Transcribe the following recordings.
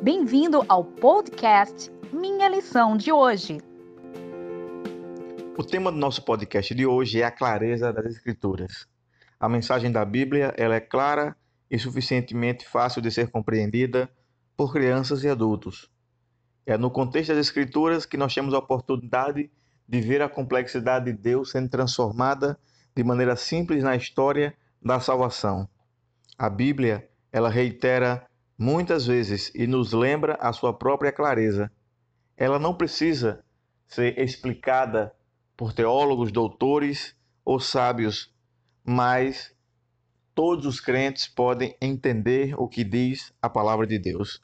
Bem-vindo ao podcast Minha Lição de Hoje. O tema do nosso podcast de hoje é a clareza das Escrituras. A mensagem da Bíblia ela é clara e suficientemente fácil de ser compreendida por crianças e adultos. É no contexto das Escrituras que nós temos a oportunidade de ver a complexidade de Deus sendo transformada de maneira simples na história da salvação. A Bíblia, ela reitera muitas vezes e nos lembra a sua própria clareza. Ela não precisa ser explicada por teólogos, doutores ou sábios, mas todos os crentes podem entender o que diz a palavra de Deus.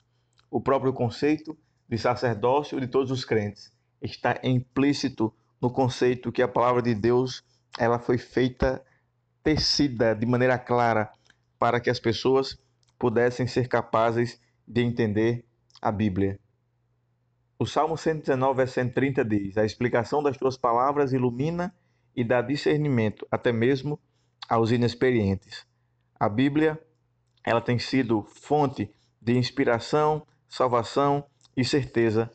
O próprio conceito de sacerdócio de todos os crentes está implícito no conceito que a palavra de Deus ela foi feita tecida de maneira clara para que as pessoas pudessem ser capazes de entender a Bíblia. O Salmo 119, versículo 130 diz: A explicação das tuas palavras ilumina e dá discernimento até mesmo aos inexperientes. A Bíblia, ela tem sido fonte de inspiração, salvação e certeza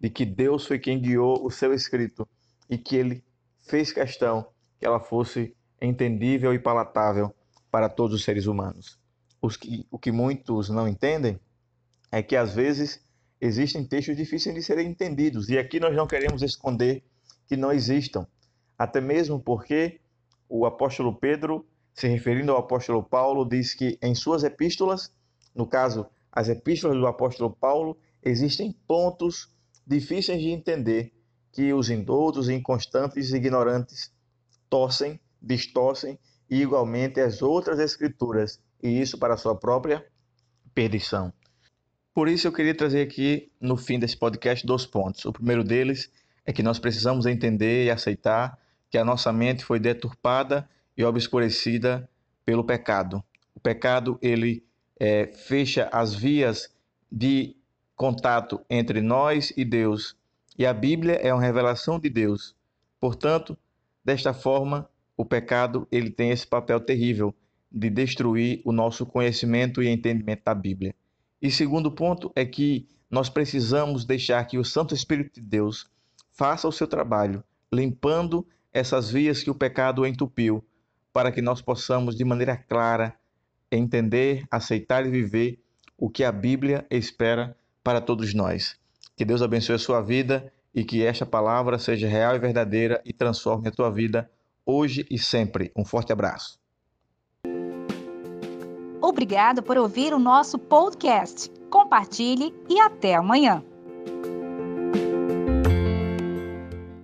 de que Deus foi quem guiou o seu escrito e que ele fez questão que ela fosse entendível e palatável para todos os seres humanos. Que, o que muitos não entendem é que às vezes existem textos difíceis de serem entendidos. E aqui nós não queremos esconder que não existam, até mesmo porque o apóstolo Pedro, se referindo ao apóstolo Paulo, diz que em suas epístolas, no caso, as epístolas do apóstolo Paulo, existem pontos difíceis de entender que os indoutos, inconstantes e ignorantes torcem, distorcem e igualmente as outras escrituras, e isso para sua própria perdição. Por isso eu queria trazer aqui no fim desse podcast dois pontos. O primeiro deles é que nós precisamos entender e aceitar que a nossa mente foi deturpada e obscurecida pelo pecado. O pecado ele é, fecha as vias de contato entre nós e Deus. E a Bíblia é uma revelação de Deus. Portanto, desta forma, o pecado ele tem esse papel terrível de destruir o nosso conhecimento e entendimento da Bíblia. E segundo ponto é que nós precisamos deixar que o Santo Espírito de Deus faça o seu trabalho, limpando essas vias que o pecado entupiu, para que nós possamos de maneira clara entender, aceitar e viver o que a Bíblia espera para todos nós. Que Deus abençoe a sua vida e que esta palavra seja real e verdadeira e transforme a tua vida hoje e sempre. Um forte abraço. Obrigado por ouvir o nosso podcast. Compartilhe e até amanhã.